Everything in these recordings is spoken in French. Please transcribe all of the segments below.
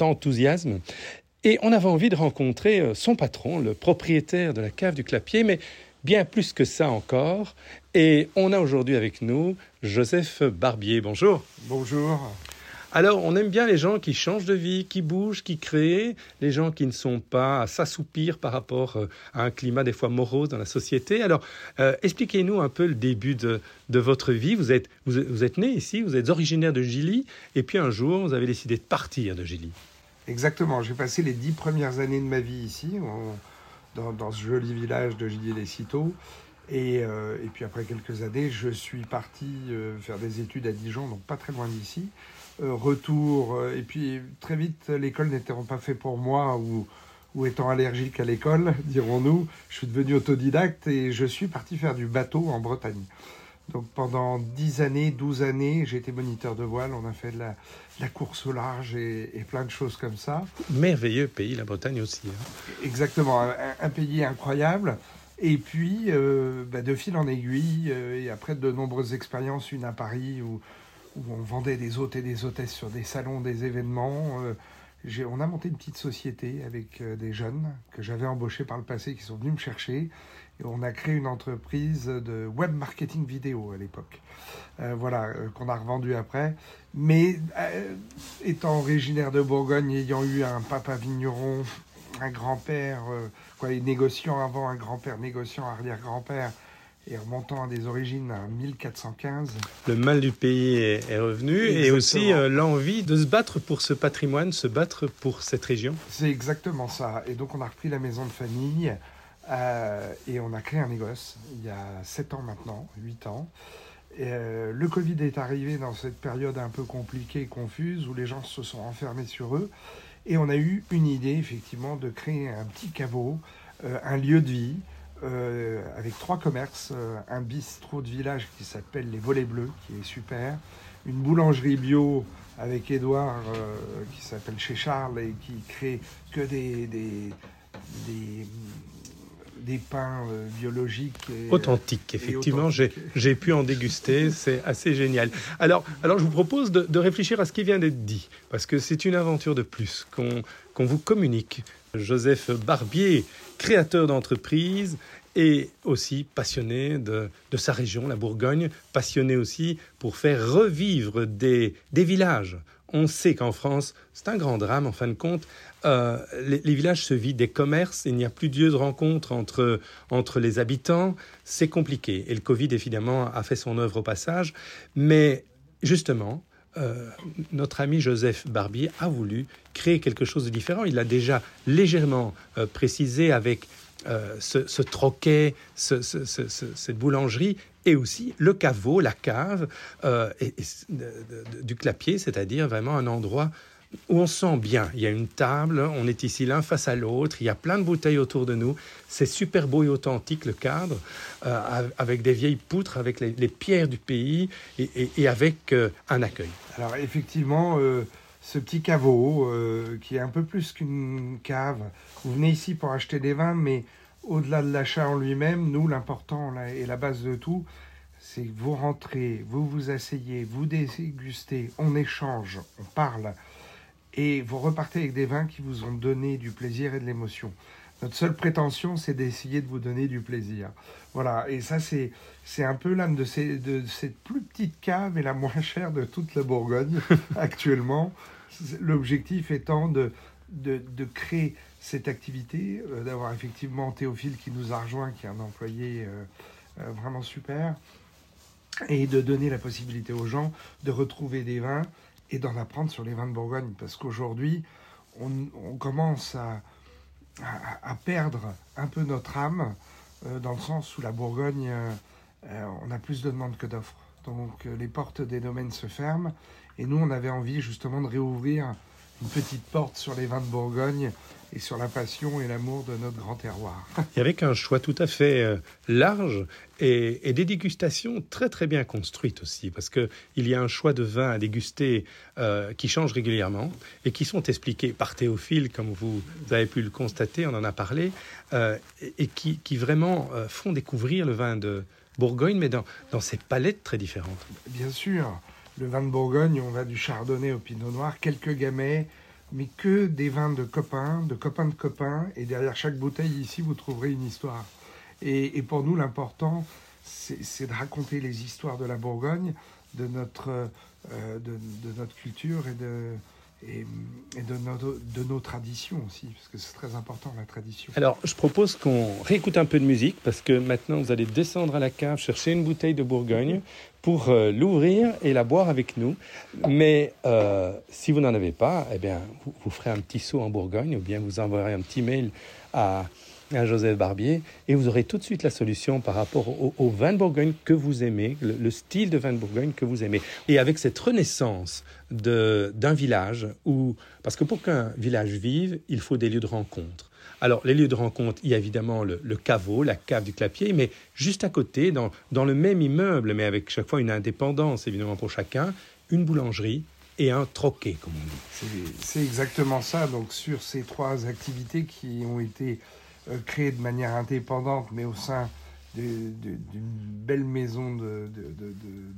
enthousiasme. Et on avait envie de rencontrer euh, son patron, le propriétaire de la cave du Clapier, mais bien plus que ça encore. Et on a aujourd'hui avec nous Joseph Barbier. Bonjour. Bonjour. Alors, on aime bien les gens qui changent de vie, qui bougent, qui créent, les gens qui ne sont pas à s'assoupir par rapport euh, à un climat des fois morose dans la société. Alors, euh, expliquez-nous un peu le début de, votre vie. Vous êtes, vous, êtes né ici, vous êtes originaire de Gilly, et puis un jour, vous avez décidé de partir de Gilly. Exactement. J'ai passé les dix premières années de ma vie ici, dans, ce joli village de Gilly-les-Citeaux. Et, euh, et, puis après quelques années, je suis parti faire des études à Dijon, donc pas très loin d'ici. Euh, retour. Euh, et puis très vite, l'école n'était pas fait pour moi ou, ou étant allergique à l'école, dirons-nous. Je suis devenu autodidacte et je suis parti faire du bateau en Bretagne. Donc pendant 10 années, 12 années, j'ai été moniteur de voile. On a fait de la, course au large et, plein de choses comme ça. Merveilleux pays, la Bretagne aussi. Hein. Exactement, un, pays incroyable. Et puis, euh, bah, de fil en aiguille, et après de nombreuses expériences, une à Paris où on vendait des hôtes et des hôtesses sur des salons, des événements. Euh, on a monté une petite société avec euh, des jeunes que j'avais embauchés par le passé qui sont venus me chercher. Et on a créé une entreprise de web marketing vidéo à l'époque. Euh, voilà, qu'on a revendu après. Mais étant originaire de Bourgogne, ayant eu un papa vigneron, un grand-père, quoi, négociant avant, un grand-père négociant, arrière-grand-père, et remontant à des origines à 1415. Le mal du pays est, revenu et aussi euh, l'envie de se battre pour ce patrimoine, se battre pour cette région. C'est exactement ça. Et donc on a repris la maison de famille euh, et on a créé un négoce il y a 7 ans maintenant, 8 ans. Euh, le Covid est arrivé dans cette période un peu compliquée, confuse, où les gens se sont enfermés sur eux. Et on a eu une idée, effectivement, de créer un petit caveau, un lieu de vie, euh, avec trois commerces, euh, un bistrot de village qui s'appelle les Volets Bleus, qui est super, une boulangerie bio avec Edouard euh, qui s'appelle chez Charles et qui crée que des, pains biologiques. authentiques, effectivement, j'ai pu en déguster, c'est assez génial. Alors, alors je vous propose de, réfléchir à ce qui vient d'être dit, parce que c'est une aventure de plus qu'on vous communique. Joseph Barbier, créateur d'entreprise et aussi passionné de, sa région, la Bourgogne, passionné aussi pour faire revivre des, villages. On sait qu'en France, c'est un grand drame en fin de compte. Euh, les, villages se vident des commerces, il n'y a plus de lieu de rencontre entre, entre les habitants, c'est compliqué. Et le Covid, évidemment, a fait son œuvre au passage. Mais justement, euh, notre ami Joseph Barbier a voulu créer quelque chose de différent. Il l'a déjà légèrement euh, précisé avec euh, ce, troquet, cette boulangerie, et aussi le caveau, la cave du clapier, c'est-à-dire vraiment un endroit où on sent bien. Il y a une table, on est ici l'un face à l'autre, il y a plein de bouteilles autour de nous. C'est super beau et authentique le cadre, euh, avec des vieilles poutres, avec les, pierres du pays et, avec euh, un accueil. Alors effectivement, euh, ce petit caveau qui est un peu plus qu'une cave, vous venez ici pour acheter des vins, mais au-delà de l'achat en lui-même, nous, l'important et la base de tout, c'est que vous rentrez, vous vous asseyez, vous dégustez, on échange, on parle et vous repartez avec des vins qui vous ont donné du plaisir et de l'émotion. Notre seule prétention, c'est d'essayer de vous donner du plaisir. Voilà, et ça, c'est, c'est un peu l'âme de, de cette plus petite cave et la moins chère de toute la Bourgogne actuellement. L'objectif étant de, de, de, créer cette activité, euh, d'avoir effectivement Théophile qui nous a rejoint, qui est un employé euh, euh, vraiment super, et de donner la possibilité aux gens de retrouver des vins et d'en apprendre sur les vins de Bourgogne. Parce qu'aujourd'hui, on, commence à, à, perdre un peu notre âme, euh, dans le sens où la Bourgogne, euh, euh, on a plus de demandes que d'offres. Donc les portes des domaines se ferment. Et nous, on avait envie justement de réouvrir une petite porte sur les vins de Bourgogne et sur la passion et l'amour de notre grand terroir. Et avec un choix tout à fait euh, large et, des dégustations très très bien construites aussi, parce qu'il y a un choix de vins à déguster euh, qui change régulièrement et qui sont expliqués par Théophile, comme vous, avez pu le constater, on en a parlé, euh, et, qui, vraiment font découvrir le vin de Bourgogne, mais dans, dans ses palettes très différentes. Bien sûr, le vin de Bourgogne, on va du chardonnay au pinot noir, quelques gamay, mais que des vins de copains, de copains de copains. Et derrière chaque bouteille ici, vous trouverez une histoire. Et, pour nous, l'important, c'est de raconter les histoires de la Bourgogne, de notre, euh, de, notre culture et de, et, de, nos, traditions aussi, parce que c'est très important la tradition. Alors, je propose qu'on réécoute un peu de musique, parce que maintenant, vous allez descendre à la cave, chercher une bouteille de Bourgogne pour euh, l'ouvrir et la boire avec nous. Mais euh, si vous n'en avez pas, eh bien, vous, vous, ferez un petit saut en Bourgogne, ou bien vous enverrez un petit mail à à Joseph Barbier, et vous aurez tout de suite la solution par rapport au, vin de Bourgogne que vous aimez, le, style de vin de Bourgogne que vous aimez. Et avec cette renaissance d'un village, où, parce que pour qu'un village vive, il faut des lieux de rencontre. Alors, les lieux de rencontre, il y a évidemment le, caveau, la cave du clapier, mais juste à côté, dans, dans le même immeuble, mais avec chaque fois une indépendance évidemment pour chacun, une boulangerie, et un troquet, comme on dit. C'est exactement ça. Donc sur ces trois activités qui ont été créé de manière indépendante, mais au sein d'une belle maison de,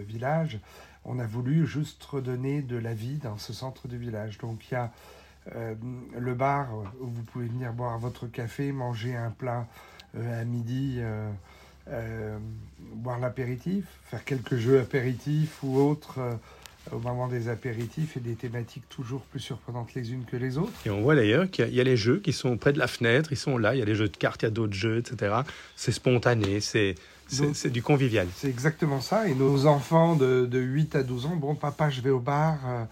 village, on a voulu juste redonner de la vie dans ce centre de village. Donc il y a euh, le bar où vous pouvez venir boire votre café, manger un plat euh, à midi, boire l'apéritif, faire quelques jeux apéritifs ou autres au moment des apéritifs et des thématiques toujours plus surprenantes les unes que les autres. Et on voit d'ailleurs qu'il y, a les jeux qui sont près de la fenêtre, ils sont là, il y a les jeux de cartes, il y a d'autres jeux, etc. C'est spontané, c'est... C'est du convivial. C'est exactement ça. Et nos enfants de, de, 8 à 12 ans, bon, papa, je vais au bar euh,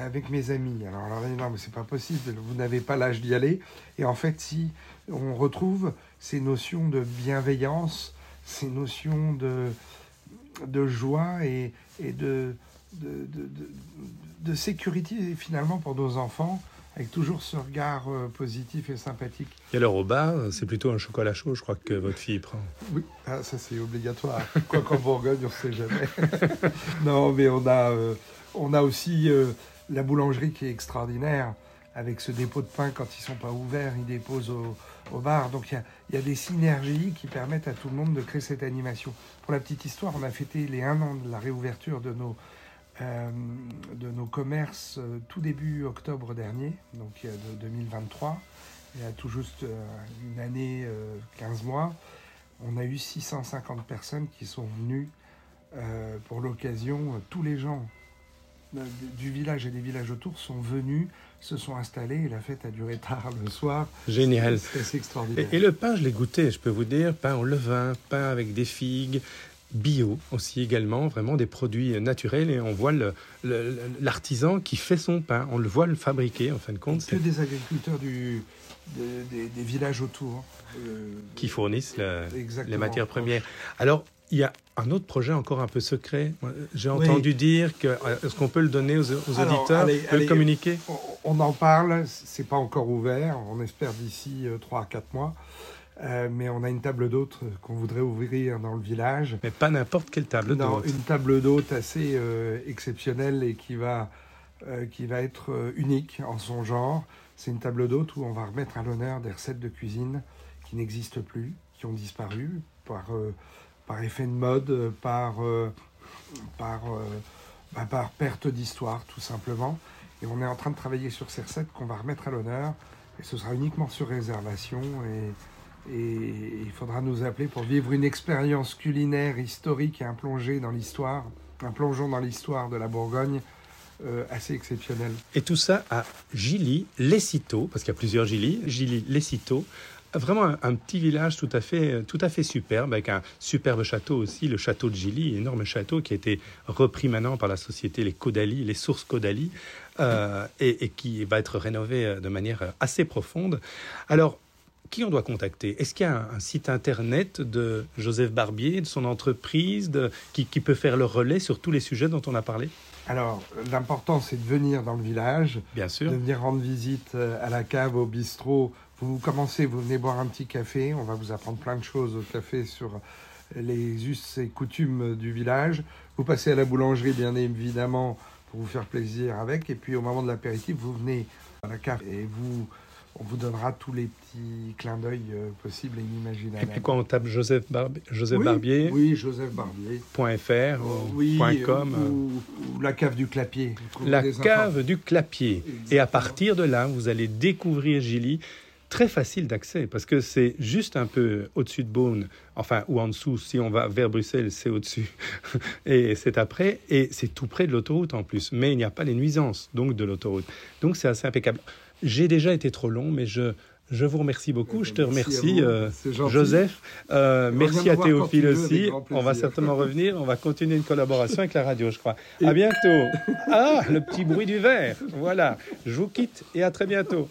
avec mes amis. Alors, alors non, mais c'est pas possible, vous n'avez pas l'âge d'y aller. Et en fait, si on retrouve ces notions de bienveillance, ces notions de, de joie et, et de, de, sécurité finalement pour nos enfants, avec toujours ce regard euh, positif et sympathique. Et alors au bar, c'est plutôt un chocolat chaud, je crois que votre fille prend. Oui, ah, ça c'est obligatoire. Quoi qu'en Bourgogne, on ne sait jamais. non, mais on a, euh, on a aussi euh, la boulangerie qui est extraordinaire, avec ce dépôt de pain quand ils sont pas ouverts, ils déposent au, au bar. Donc il y, y a, des synergies qui permettent à tout le monde de créer cette animation. Pour la petite histoire, on a fêté les un an de la réouverture de nos euh, de nos commerces euh, tout début octobre dernier, donc de 2023, il y a tout juste euh, une année, 15 mois, on a eu 650 personnes qui sont venues pour l'occasion. Tous les gens du village et des villages autour sont venus, se sont installés et la fête a duré tard le soir. Génial. C'est extraordinaire. Et, et, le pain, je l'ai goûté, je peux vous dire, pain au levain, pain avec des figues, bio aussi également, vraiment des produits naturels et on voit l'artisan qui fait son pain, on le voit le fabriquer en fin de compte. Que des agriculteurs du, des, villages autour. Euh, qui fournissent les matières premières. Alors, il y a un autre projet encore un peu secret. J'ai entendu dire que est-ce qu'on peut le donner aux, auditeurs, le communiquer? on, en parle, c'est pas encore ouvert. On espère d'ici 3 à 4 mois. Euh, mais on a une table d'hôte qu'on voudrait ouvrir dans le village. Mais pas n'importe quelle table d'hôte. une table d'hôte assez euh, exceptionnelle et qui va, euh, qui va être unique en son genre. C'est une table d'hôte où on va remettre à l'honneur des recettes de cuisine qui n'existent plus, qui ont disparu par, par effet de mode, par, par, bah, par perte d'histoire tout simplement. Et on est en train de travailler sur ces recettes qu'on va remettre à l'honneur. Et ce sera uniquement sur réservation. Et et il faudra nous appeler pour vivre une expérience culinaire historique et un plongé dans l'histoire, un plongeon dans l'histoire de la Bourgogne euh, assez exceptionnel. Et tout ça à Gilly, Lessito, parce qu'il y a plusieurs Gilly, Gilly, Lessito, vraiment un, petit village tout à fait tout à fait superbe avec un superbe château aussi le château de Gilly énorme château qui a été repris maintenant par la société les Caudalie les sources Caudalie euh, et, et, qui va être rénové de manière assez profonde alors qui on doit contacter? Est-ce qu'il y a un, site internet de Joseph Barbier, de son entreprise, qui, peut faire le relais sur tous les sujets dont on a parlé? Alors, l'important, c'est de venir dans le village. Bien sûr. De venir rendre visite euh, à la cave, au bistrot. Vous commencez, vous venez boire un petit café. On va vous apprendre plein de choses au café sur les us et coutumes du village. Vous passez à la boulangerie, bien évidemment, pour vous faire plaisir avec. Et puis, au moment de l'apéritif, vous venez à la cave et vous on vous donnera tous les petits clins d'œil euh, possibles et inimaginables. Et puis quoi, on tape Joseph, Joseph oui, Barbier Oui, Joseph Barbier. .fr ou .com ou, la cave du Clapier. La cave du Clapier. Et à partir de là, vous allez découvrir Gilly très facile d'accès parce que c'est juste un peu au-dessus de Beaune, enfin, ou en dessous. Si on va vers Bruxelles, c'est au-dessus et c'est après. Et c'est tout près de l'autoroute en plus. Mais il n'y a pas les nuisances donc de l'autoroute. Donc c'est assez impeccable. J'ai déjà été trop long, mais je, je vous remercie beaucoup. Je te remercie, euh, Joseph. Euh, merci à Théophile aussi. On va certainement revenir. On va continuer une collaboration avec la radio, je crois. À bientôt. Ah, le petit bruit du verre. Voilà. Je vous quitte et à très bientôt.